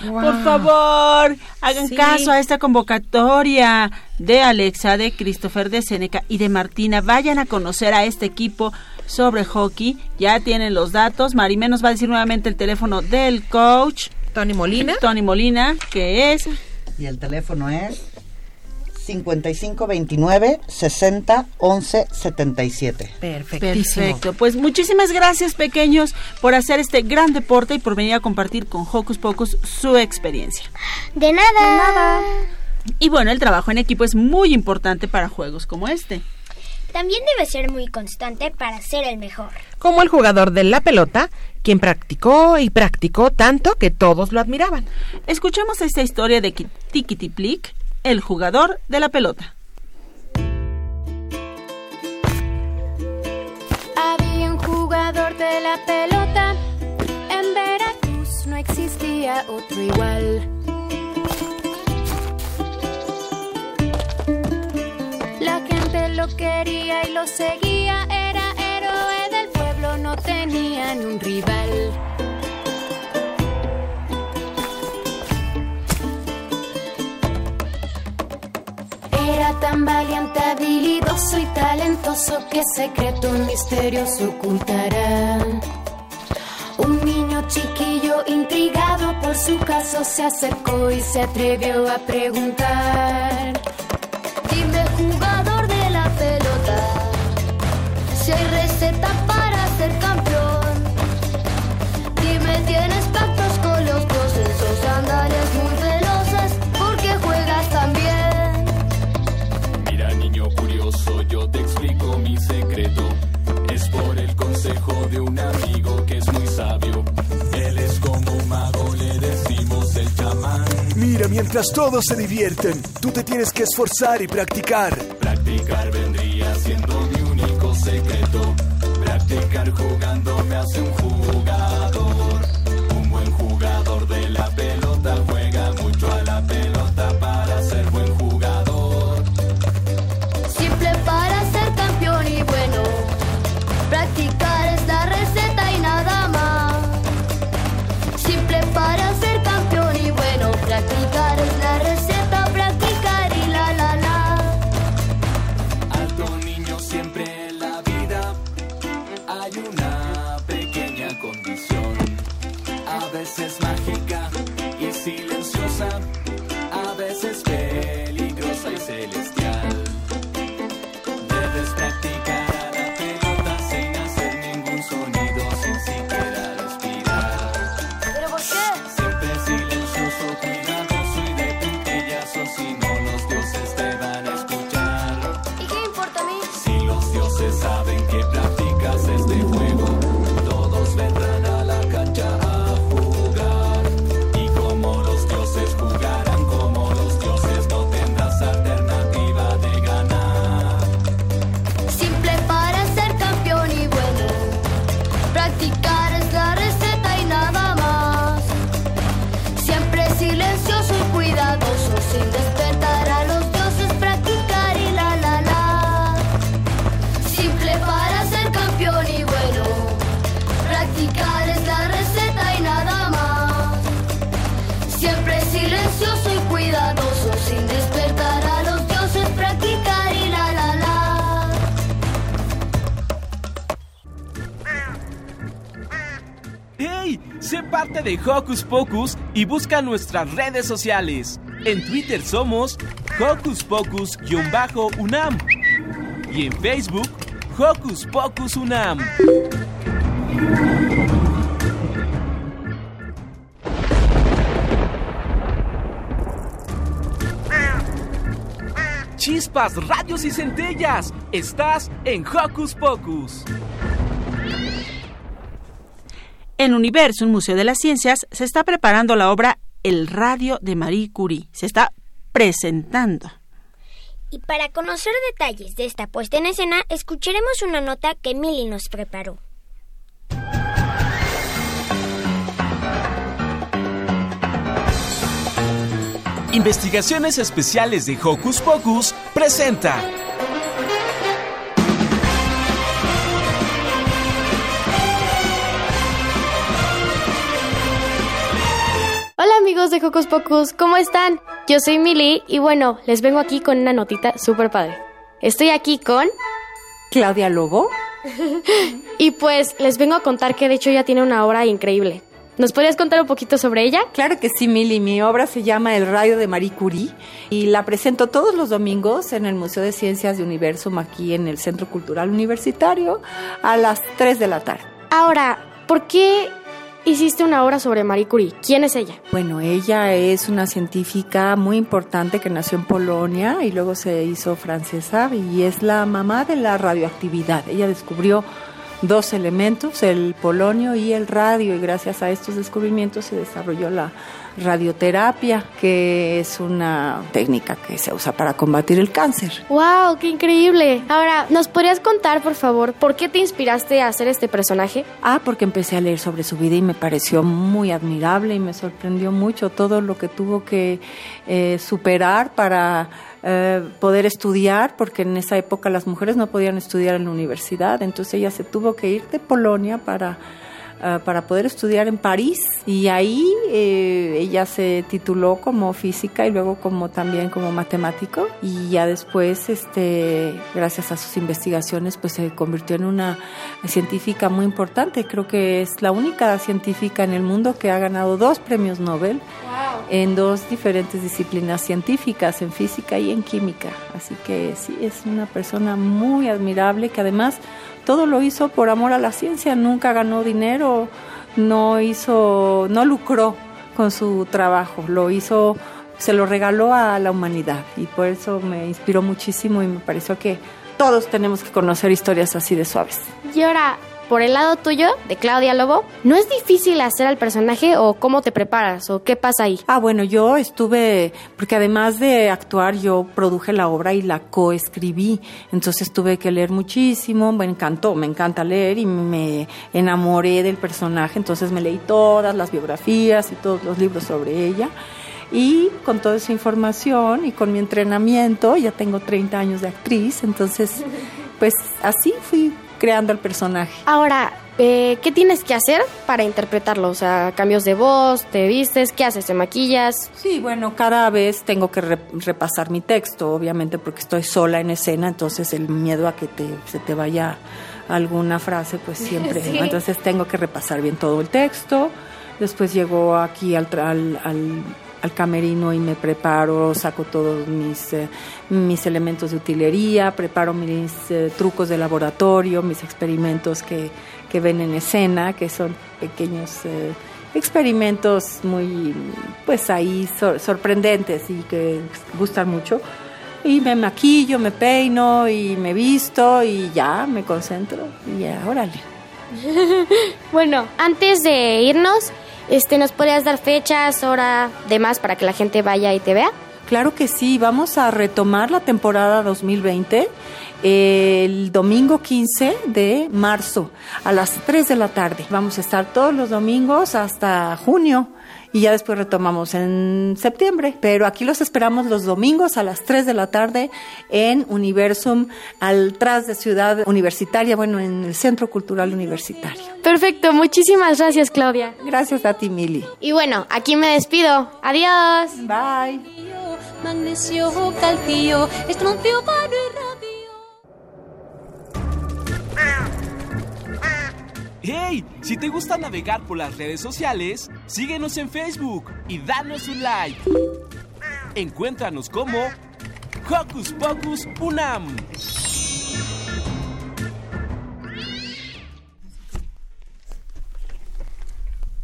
Por favor, hagan Sí. caso a esta convocatoria de Alexa, de Christopher, de Seneca y de Martina. Vayan a conocer a este equipo sobre hockey. Ya tienen los datos. Marimé nos va a decir nuevamente el teléfono del coach. Tony Molina. Tony Molina, que es Y el teléfono es 5529 60 11 77. Perfectísimo. Perfecto. Pues muchísimas gracias, pequeños, por hacer este gran deporte y por venir a compartir con Hocus Pocus su experiencia. De nada. Y bueno, el trabajo en equipo es muy importante para juegos como este. También debe ser muy constante para ser el mejor. Como el jugador de la pelota, quien practicó y practicó tanto que todos lo admiraban. Escuchemos esta historia de Ki- Tikitiplic, el jugador de la pelota. Había un jugador de la pelota. En Veracruz no existía otro igual. La gente lo quería y lo seguía. Era héroe del pueblo, no tenía ni un rival. Tan valiente, habilidoso y talentoso que secreto misterioso ocultará. Un niño chiquillo intrigado por su caso se acercó y se atrevió a preguntar. Dime jugador de la pelota, si hay receta para Mientras todos se divierten, tú te tienes que esforzar y practicar. Practicar vendría siendo mi único secreto. Practicar jugando me hace un jugador. Parte de Hocus Pocus y busca nuestras redes sociales. En Twitter somos Hocus Pocus-UNAM y en Facebook Hocus Pocus UNAM. Chispas, radios y centellas. Estás en Hocus Pocus. En Universo, un museo de las ciencias, se está preparando la obra El radio de Marie Curie. Se está presentando. Y para conocer detalles de esta puesta en escena, escucharemos una nota que Milly nos preparó. Investigaciones Especiales de Hocus Pocus presenta. Hola amigos de Hocus Pocus, ¿cómo están? Yo soy Mili y bueno, les vengo aquí con una notita súper padre. Estoy aquí con... Claudia Lobo. *laughs* y pues les vengo a contar que de hecho ella tiene una obra increíble. ¿Nos podrías contar un poquito sobre ella? Claro que sí, Mili. Mi obra se llama El rayo de Marie Curie y la presento todos los domingos en el Museo de Ciencias de Universum aquí en el Centro Cultural Universitario a las 3 de la tarde. Ahora, ¿por qué hiciste una obra sobre Marie Curie? ¿Quién es ella? Bueno, ella es una científica muy importante que nació en Polonia y luego se hizo francesa y es la mamá de la radioactividad. Ella descubrió dos elementos, el polonio y el radio, y gracias a estos descubrimientos se desarrolló la radioterapia, que es una técnica que se usa para combatir el cáncer. ¡Wow! ¡Qué increíble! Ahora, ¿nos podrías contar, por favor, por qué te inspiraste a hacer este personaje? Ah, porque empecé a leer sobre su vida y me pareció muy admirable y me sorprendió mucho todo lo que tuvo que eh, superar para eh, poder estudiar, porque en esa época las mujeres no podían estudiar en la universidad, entonces ella se tuvo que ir de Polonia para uh, para poder estudiar en París. Y ahí eh, ella se tituló como física y luego como también como matemático. Y ya después este gracias a sus investigaciones pues se convirtió en una científica muy importante. Creo que es la única científica en el mundo que ha ganado dos premios Nobel wow. en dos diferentes disciplinas científicas en física y en química. Así que sí es una persona muy admirable que además todo lo hizo por amor a la ciencia, nunca ganó dinero, no hizo, no lucró con su trabajo, lo hizo, se lo regaló a la humanidad y por eso me inspiró muchísimo y me pareció que todos tenemos que conocer historias así de suaves. Y ahora, por el lado tuyo, de Claudia Lobo, ¿no es difícil hacer al personaje o cómo te preparas o qué pasa ahí? Ah, bueno, yo estuve, porque además de actuar, yo produje la obra y la coescribí, entonces tuve que leer muchísimo, me encantó, me encanta leer y me enamoré del personaje, entonces me leí todas las biografías y todos los libros sobre ella. Y con toda esa información y con mi entrenamiento, ya tengo 30 años de actriz, entonces pues así fui creando el personaje. Ahora, eh, ¿qué tienes que hacer para interpretarlo? O sea, cambios de voz, te vistes, ¿qué haces? ¿Te maquillas? Sí, bueno, cada vez tengo que re- repasar mi texto, obviamente porque estoy sola en escena, entonces el miedo a que te, se te vaya alguna frase, pues siempre. *laughs* Sí. Entonces tengo que repasar bien todo el texto. Después llego aquí al, tra- al, al- al camerino y me preparo, saco todos mis, eh, mis elementos de utilería, preparo mis eh, trucos de laboratorio, mis experimentos que, que ven en escena, que son pequeños eh, experimentos muy, pues ahí sor- sorprendentes y que gustan mucho. Y me maquillo, me peino y me visto y ya me concentro y ya, órale. *laughs* bueno, antes de irnos, este, ¿nos podrías dar fechas, hora, demás para que la gente vaya y te vea? Claro que sí, vamos a retomar la temporada 2020 el domingo 15 de marzo a las 3 de la tarde. Vamos a estar todos los domingos hasta junio y ya después retomamos en septiembre. Pero aquí los esperamos los domingos a las 3 de la tarde en Universum, al tras de Ciudad Universitaria, bueno, en el Centro Cultural Universitario. Perfecto, muchísimas gracias, Claudia. Gracias a ti, Mili. Y bueno, aquí me despido. Adiós. Bye. Magnesio, calcio, estroncio, paro y radio. ¡Hey! Si te gusta navegar por las redes sociales, síguenos en Facebook y danos un like. Encuéntranos como Hocus Pocus Unam.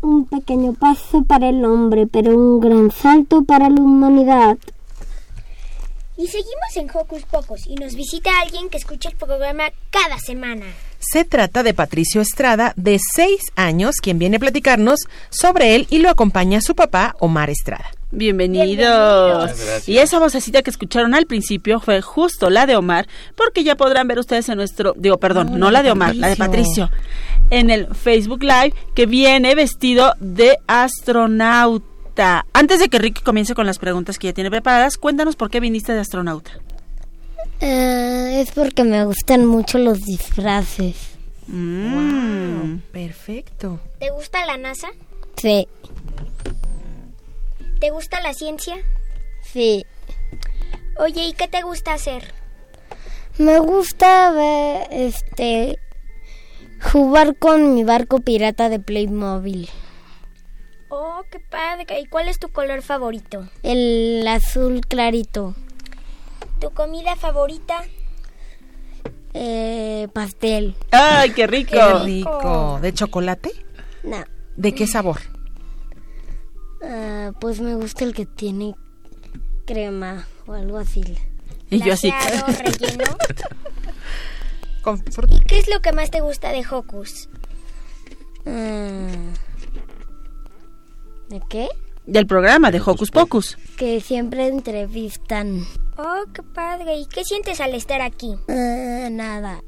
Un pequeño paso para el hombre, pero un gran salto para la humanidad. Y seguimos en Hocus Pocus y nos visita alguien que escucha el programa cada semana. Se trata de Patricio Estrada, de seis años, quien viene a platicarnos sobre él y lo acompaña su papá, Omar Estrada. Bienvenidos. Y esa vocecita que escucharon al principio fue justo la de Omar, porque ya podrán ver ustedes en nuestro, digo, perdón, no, la de Omar, la de Patricio, en el Facebook Live, que viene vestido de astronauta. Antes de que Ricky comience con las preguntas que ya tiene preparadas, cuéntanos por qué viniste de astronauta. Eh, es porque me gustan mucho los disfraces. Wow, perfecto. ¿Te gusta la NASA? Sí, ¿Te gusta la ciencia? sí. Oye, ¿y qué te gusta hacer? Me gusta ver, este, jugar con mi barco pirata de Playmobil. Oh, qué padre. ¿Y cuál es tu color favorito? El azul clarito. ¿Tu comida favorita? Eh, pastel. ¡Ay, qué rico! Qué rico. ¿De chocolate? No. ¿De qué sabor? Ah, pues me gusta el que tiene crema o algo así. Y yo así. *laughs* Relleno. ¿Y qué es lo que más te gusta de Hocus? Ah, ¿De qué? Del programa de Hocus Pocus. Que siempre entrevistan. Oh, qué padre. ¿Y qué sientes al estar aquí? Ah, nada.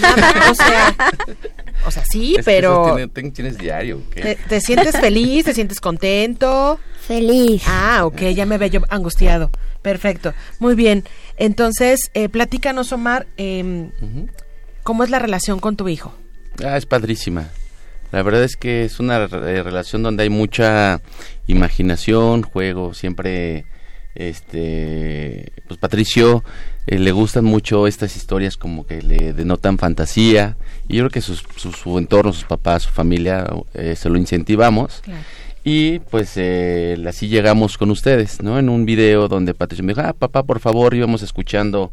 Nada, o sea, *laughs* o sea, sí, Es pero tienes diario. ¿o qué? ¿te, te sientes feliz? ¿Te sientes contento? Feliz. Ah, ok, ya me veo yo angustiado. Perfecto, muy bien. Entonces, eh, platícanos, Omar, em, ¿cómo es la relación con tu hijo? Ah, es padrísima. La verdad es que es una re- relación donde hay mucha imaginación, juego, siempre este pues Patricio eh, le gustan mucho estas historias como que le denotan fantasía y yo creo que sus- su, su entorno, sus papás, su familia eh, se lo incentivamos y pues eh, así llegamos con ustedes, ¿no? En un video donde Patricio me dijo, ah, papá, por favor, íbamos escuchando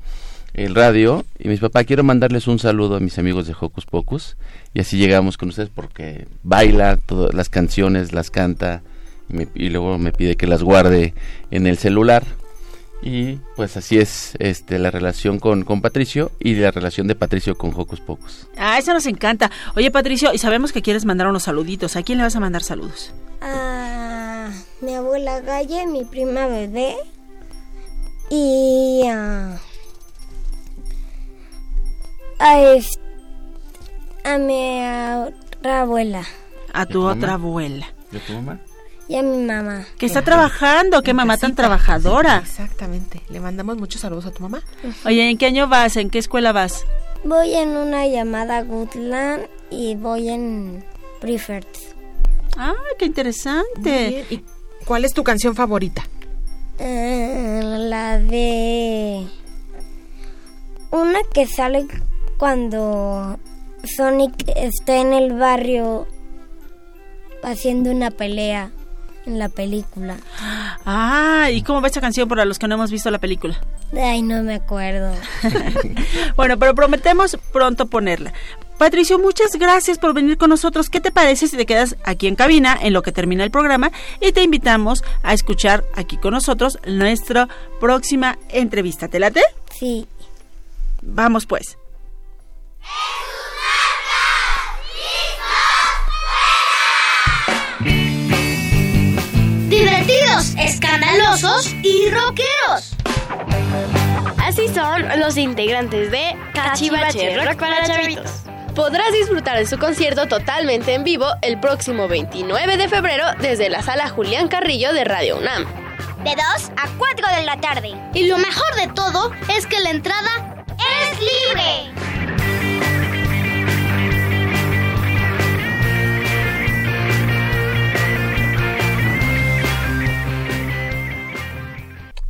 el radio y mis papá, quiero mandarles un saludo a mis amigos de Hocus Pocus y así llegamos con ustedes porque baila todas las canciones, las canta y, me- y luego me pide que las guarde en el celular Y pues así es este la relación con, con Patricio y la relación de Patricio con Hocus Pocus. Ah, eso nos encanta. Oye, Patricio, y sabemos que quieres mandar unos saluditos. ¿A quién le vas a mandar saludos? A mi abuela Galle, mi prima bebé y a, a, a mi otra abuela A tu otra abuela. ¿De tu mamá? y a mi mamá. Que está trabajando, qué mamá tan trabajadora. Exactamente. Le mandamos muchos saludos a tu mamá. Oye, ¿en qué año vas? ¿En qué escuela vas? Voy en una llamada Goodland y voy en Preferred. Ah, qué interesante. ¿Y cuál es tu canción favorita? Eh, la de una que sale cuando Sonic está en el barrio haciendo una pelea en la película. Ah, ¿y cómo va esta canción para los que no hemos visto la película? Ay, no me acuerdo. *laughs* Bueno, pero prometemos pronto ponerla. Patricio, muchas gracias por venir con nosotros. ¿Qué te parece si te quedas aquí en cabina en lo que termina el programa y te invitamos a escuchar aquí con nosotros nuestra próxima entrevista? ¿Te late? Sí. Vamos pues. Divertidos, escandalosos y rockeros. Así son los integrantes de Cachivache Rock para Chavitos. Podrás disfrutar de su concierto totalmente en vivo el próximo 29 de febrero desde la sala Julián Carrillo de Radio UNAM. De 2 a 4 de la tarde. Y lo mejor de todo es que la entrada ¡Es libre!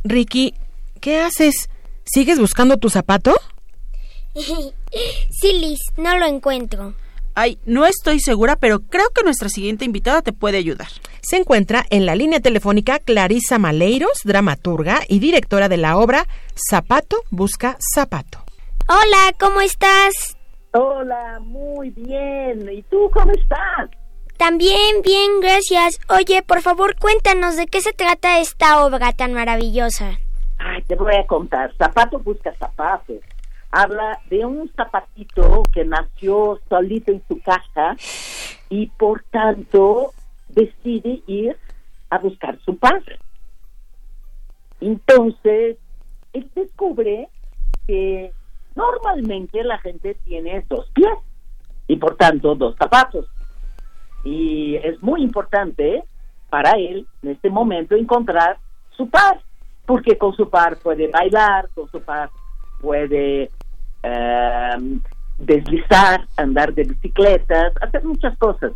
Ricky, ¿qué haces? ¿Sigues buscando tu zapato? sí, Liz, no lo encuentro. Ay, no estoy segura, pero creo que nuestra siguiente invitada te puede ayudar. Se encuentra en la línea telefónica Clarisa Maleiros, dramaturga y directora de la obra Zapato busca zapato. Hola, ¿cómo estás? Hola, muy bien. ¿Y tú cómo estás? También bien, gracias. Oye, por favor, cuéntanos de qué se trata esta obra tan maravillosa. Ay, te voy a contar. Zapato busca zapato. Habla de un zapatito que nació solito en su caja y por tanto decide ir a buscar su padre. Entonces, él descubre que normalmente la gente tiene dos pies y por tanto dos zapatos. Y es muy importante para él en este momento encontrar su par, porque con su par puede bailar, con su par puede eh, deslizar, andar de bicicletas, hacer muchas cosas.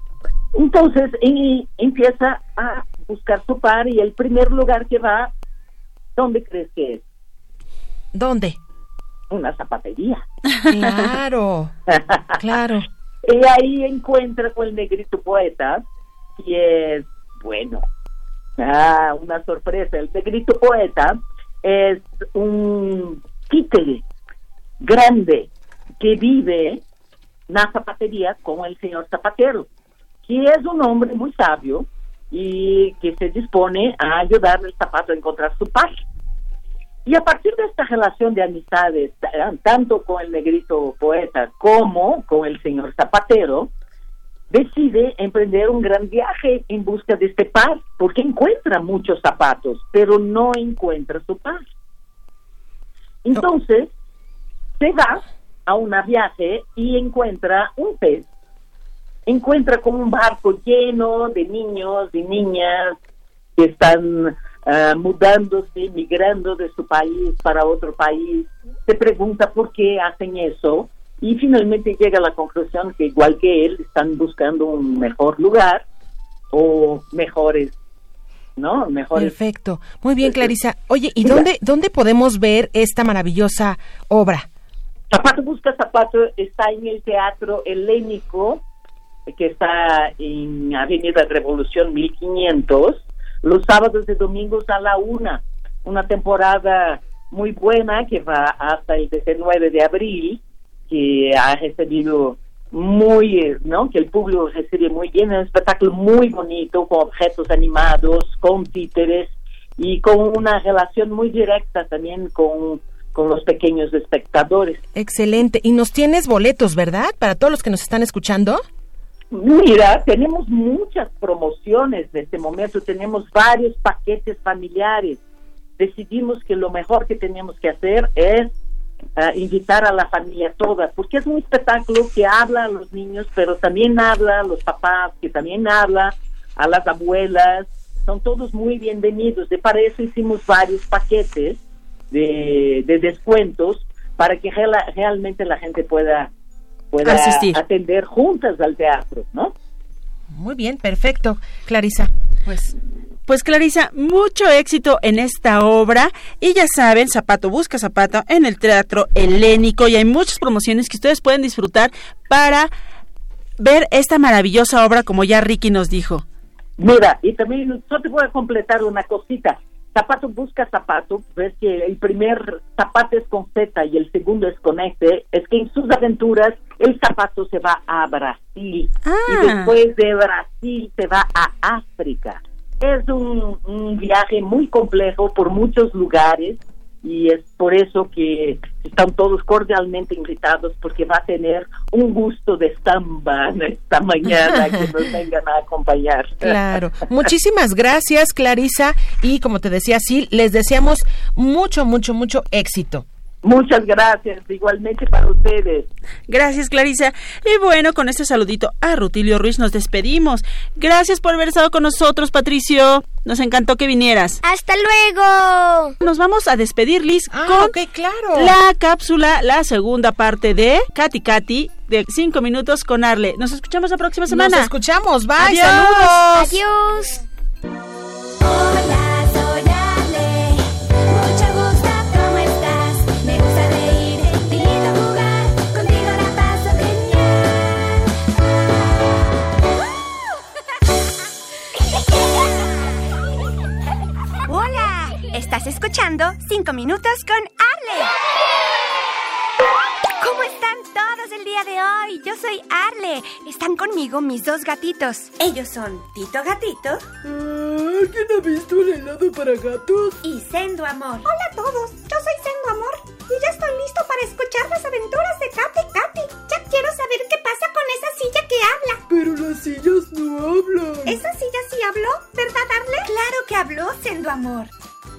Entonces y empieza a buscar su par y el primer lugar que va, ¿dónde crees que es? ¿Dónde? Una zapatería. Claro, *laughs* claro. Y ahí encuentra con el negrito poeta, y es, bueno, ah, una sorpresa. El negrito poeta es un títere grande que vive en la zapatería con el señor zapatero, que es un hombre muy sabio y que se dispone a ayudarle al zapato a encontrar su paz. Y a partir de esta relación de amistades, ta- tanto con el negrito poeta como con el señor Zapatero, decide emprender un gran viaje en busca de este par, porque encuentra muchos zapatos, pero no encuentra su par. Entonces, se va a un viaje y encuentra un pez. Encuentra como un barco lleno de niños y niñas que están ah, mudándose, migrando de su país para otro país. Se pregunta por qué hacen eso y finalmente llega a la conclusión que igual que él están buscando un mejor lugar o mejores, ¿no? Mejores. Perfecto. Muy bien, Clarisa. Oye, ¿y dónde, dónde podemos ver esta maravillosa obra? Zapato Busca Zapato está en el Teatro Helénico, que está en Avenida Revolución 1500, los sábados y domingos a la una. Una temporada muy buena que va hasta el 19 de abril, que ha recibido muy, eh, ¿no? Que el público recibe muy bien, un espectáculo muy bonito, con objetos animados, con títeres, y con una relación muy directa también con, con los pequeños espectadores. Excelente. Y nos tienes boletos, ¿verdad? Para todos los que nos están escuchando. Mira, tenemos muchas promociones de este momento, tenemos varios paquetes familiares. Decidimos que lo mejor que tenemos que hacer es ah, invitar a la familia toda, porque es un espectáculo que habla a los niños, pero también habla a los papás, que también habla a las abuelas. Son todos muy bienvenidos. De para eso hicimos varios paquetes de, de descuentos para que realmente la gente pueda, pueda Asistir. atender juntas al teatro, ¿no? Muy bien, perfecto. Clarisa. Pues Pues Clarisa, mucho éxito en esta obra y ya saben, Zapato busca Zapato en el Teatro Helénico y hay muchas promociones que ustedes pueden disfrutar para ver esta maravillosa obra como ya Ricky nos dijo. Mira, y también yo te voy a completar una cosita. Zapato busca zapato, ves que el primer zapato es con Z y el segundo es con S, es que en sus aventuras el zapato se va a Brasil y después de Brasil se va a África. Es un, un viaje muy complejo por muchos lugares y es por eso que están todos cordialmente invitados porque va a tener un gusto de samba esta mañana que nos *laughs* vengan a acompañar. Claro. Muchísimas gracias, Clarisa. Y como te decía, sí, les deseamos mucho, mucho, mucho éxito. Muchas gracias, igualmente para ustedes. Gracias, Clarisa. Y bueno, con este saludito a Rutilio Ruiz nos despedimos. Gracias por haber estado con nosotros, Patricio. Nos encantó que vinieras. ¡Hasta luego! Nos vamos a despedir, Liz, Ah, con ok, claro. la cápsula, la segunda parte de Katy Katy de cinco minutos con Arle. Nos escuchamos la próxima semana. Nos escuchamos. Bye. Adiós. Saludos. Adiós. Hola, estás escuchando 5 minutos con Arle. ¿Cómo están todos el día de hoy? Yo soy Arle. Están conmigo mis dos gatitos. Ellos son Tito Gatito. ¿Alguien ha visto el helado para gatos? Y Sendo Amor. Hola a todos, yo soy Sendo Amor y ya estoy listo para escuchar las aventuras de Katy Katy. Ya quiero saber qué pasa con esa silla que habla. Pero las sillas no hablan. ¿Esa silla sí habló? ¿Verdad, Arle? Claro que habló, Sendo Amor.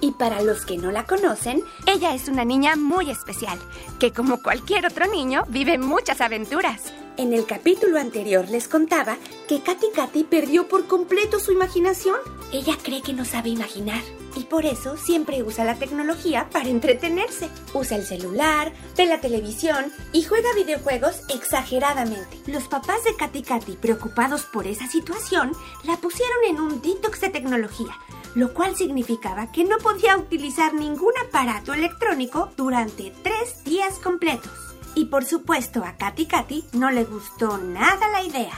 Y para los que no la conocen, ella es una niña muy especial, que como cualquier otro niño vive muchas aventuras. En el capítulo anterior les contaba que Katy Katy perdió por completo su imaginación. Ella cree que no sabe imaginar y por eso siempre usa la tecnología para entretenerse. Usa el celular, ve la televisión y juega videojuegos exageradamente. Los papás de Katy Katy, preocupados por esa situación, la pusieron en un detox de tecnología, lo cual significaba que no podía utilizar ningún aparato electrónico durante tres días completos. Y por supuesto a Katy Katy no le gustó nada la idea.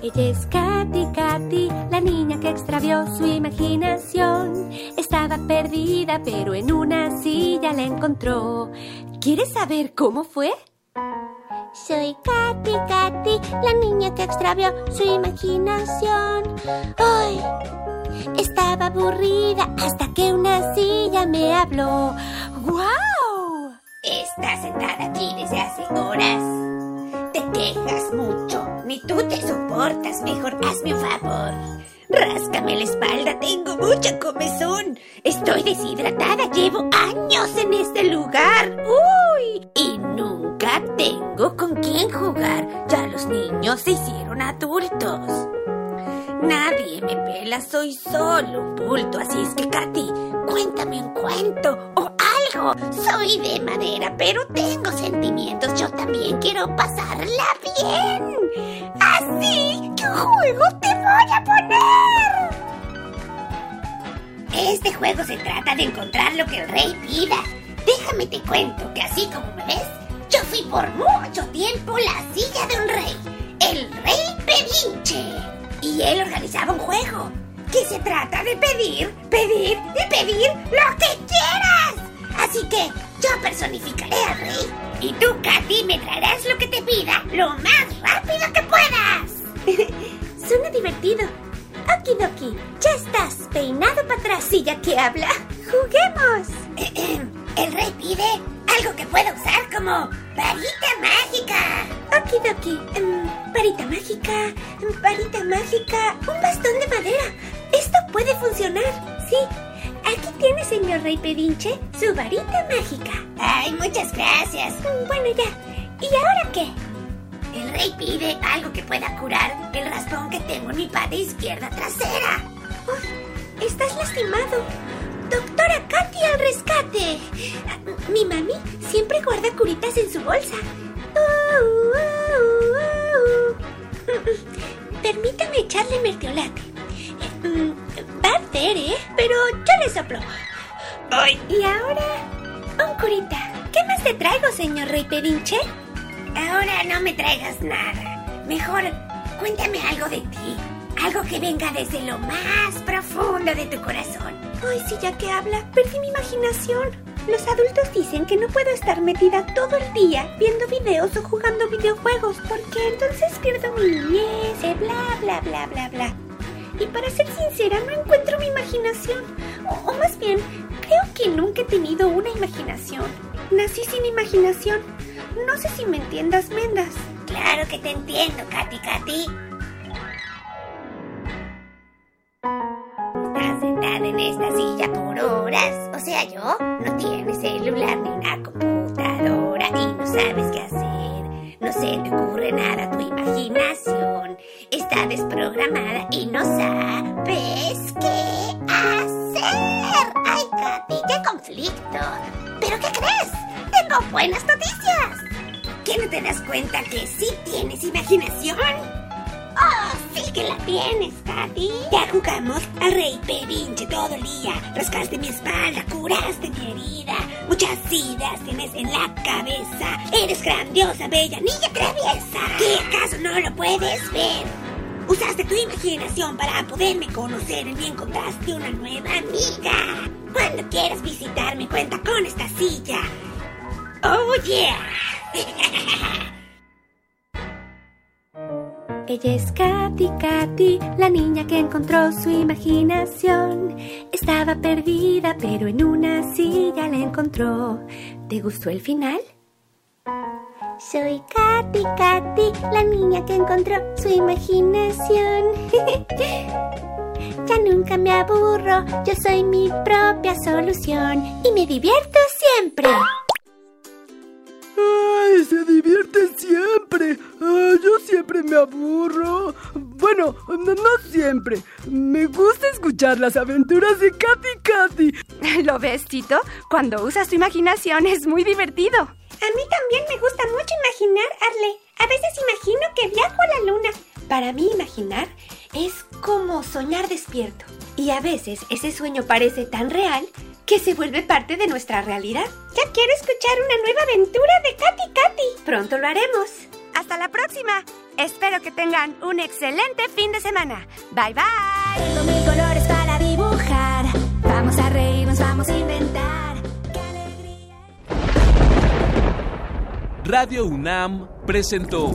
Ella es Katy Katy, la niña que extravió su imaginación. Estaba perdida, pero en una silla la encontró. ¿Quieres saber cómo fue? Soy Katy Katy, la niña que extravió su imaginación. ¡Ay! Estaba aburrida hasta que una silla me habló. ¡Guau! Está sentada aquí desde hace horas. Te quejas mucho, ni tú te soportas. Mejor hazme un favor. Ráscame la espalda, tengo mucha comezón. Estoy deshidratada, llevo años en este lugar. ¡Uy! Y nunca tengo con quién jugar. Ya los niños se hicieron adultos. Nadie me pela, soy solo un bulto, así es que Katy, cuéntame un cuento o algo. Soy de madera, pero tengo sentimientos, yo también quiero pasarla bien. Así que juego te voy a poner. Este juego se trata de encontrar lo que el rey pida. Déjame te cuento que así como me ves, yo fui por mucho tiempo la silla de un rey, el rey pedinche. Y él organizaba un juego que se trata de pedir, pedir y pedir lo que quieras. Así que yo personificaré al rey y tú, Katy, me traerás lo que te pida lo más rápido que puedas. *laughs* Suena divertido. Okidoki, ya estás peinado para atrás que habla. ¡Juguemos! *clears throat* El rey pide algo que pueda usar como varita mágica. Okidoki, em, varita mágica, em, varita mágica, un bastón de madera. Esto puede funcionar, sí. Aquí tiene, señor rey pedinche, su varita mágica. Ay, muchas gracias. Bueno, ya. ¿Y ahora qué? El rey pide algo que pueda curar el raspón que tengo en mi pata izquierda trasera. Uy, estás lastimado. Doctora Katy al rescate. Mi mami siempre guarda curitas en su bolsa. Uh, uh, uh, uh. Permítame echarle mertiolate. Mm, Va a hacer, ¿eh? Pero yo le soplo. Ay. Y ahora, un curita. ¿Qué más te traigo, señor rey pedinche? Ahora no me traigas nada. Mejor cuéntame algo de ti. Algo que venga desde lo más profundo de tu corazón. Ay, sí, ya que habla, perdí mi imaginación. Los adultos dicen que no puedo estar metida todo el día viendo videos o jugando videojuegos porque entonces pierdo mi niñez, eh, bla, bla, bla, bla, bla. Y para ser sincera, no encuentro mi imaginación. O, o más bien, creo que nunca he tenido una imaginación. Nací sin imaginación. No sé si me entiendas, Mendas. Claro que te entiendo, Katy Katy. Estás sentada en esta silla por horas. O sea, yo no tienes celular ni una computadora y no sabes qué hacer. No se te ocurre nada, tu imaginación está desprogramada y no sabes qué hacer. ¡Ay, Katy, qué conflicto! ¿Pero qué crees? Tengo buenas noticias. ¿Que no te das cuenta que sí tienes imaginación? ¡Oh, sí que la tienes, Katy! Ya jugamos al rey pedinche todo el día. Rascaste mi espalda, curaste mi herida. Muchas ideas tienes en la cabeza. Eres grandiosa, bella, niña traviesa. ¿Qué acaso no lo puedes ver? Usaste tu imaginación para poderme conocer y encontraste una nueva amiga. Cuando quieras visitarme, cuenta con esta silla. ¡Oh, yeah! *laughs* Ella es Katy, Katy, la niña que encontró su imaginación. Estaba perdida, pero en una silla la encontró. ¿Te gustó el final? Soy Katy, Katy, la niña que encontró su imaginación. *laughs* ya nunca me aburro, yo soy mi propia solución y me divierto siempre. ¡Ay, se divierte siempre! Ah, yo siempre me aburro. Bueno, no, no siempre. Me gusta escuchar las aventuras de Katy Katy. *laughs* ¿Lo ves, Tito? Cuando usas tu imaginación es muy divertido. A mí también me gusta mucho imaginar, Arle. A veces imagino que viajo a la luna. Para mí imaginar es como soñar despierto. Y a veces ese sueño parece tan real que se vuelve parte de nuestra realidad. Ya quiero escuchar una nueva aventura de Katy Katy. Pronto lo haremos. Hasta la próxima. Espero que tengan un excelente fin de semana. Bye bye. Tengo mil colores para dibujar. Vamos a reírnos, vamos a inventar. Radio UNAM presentó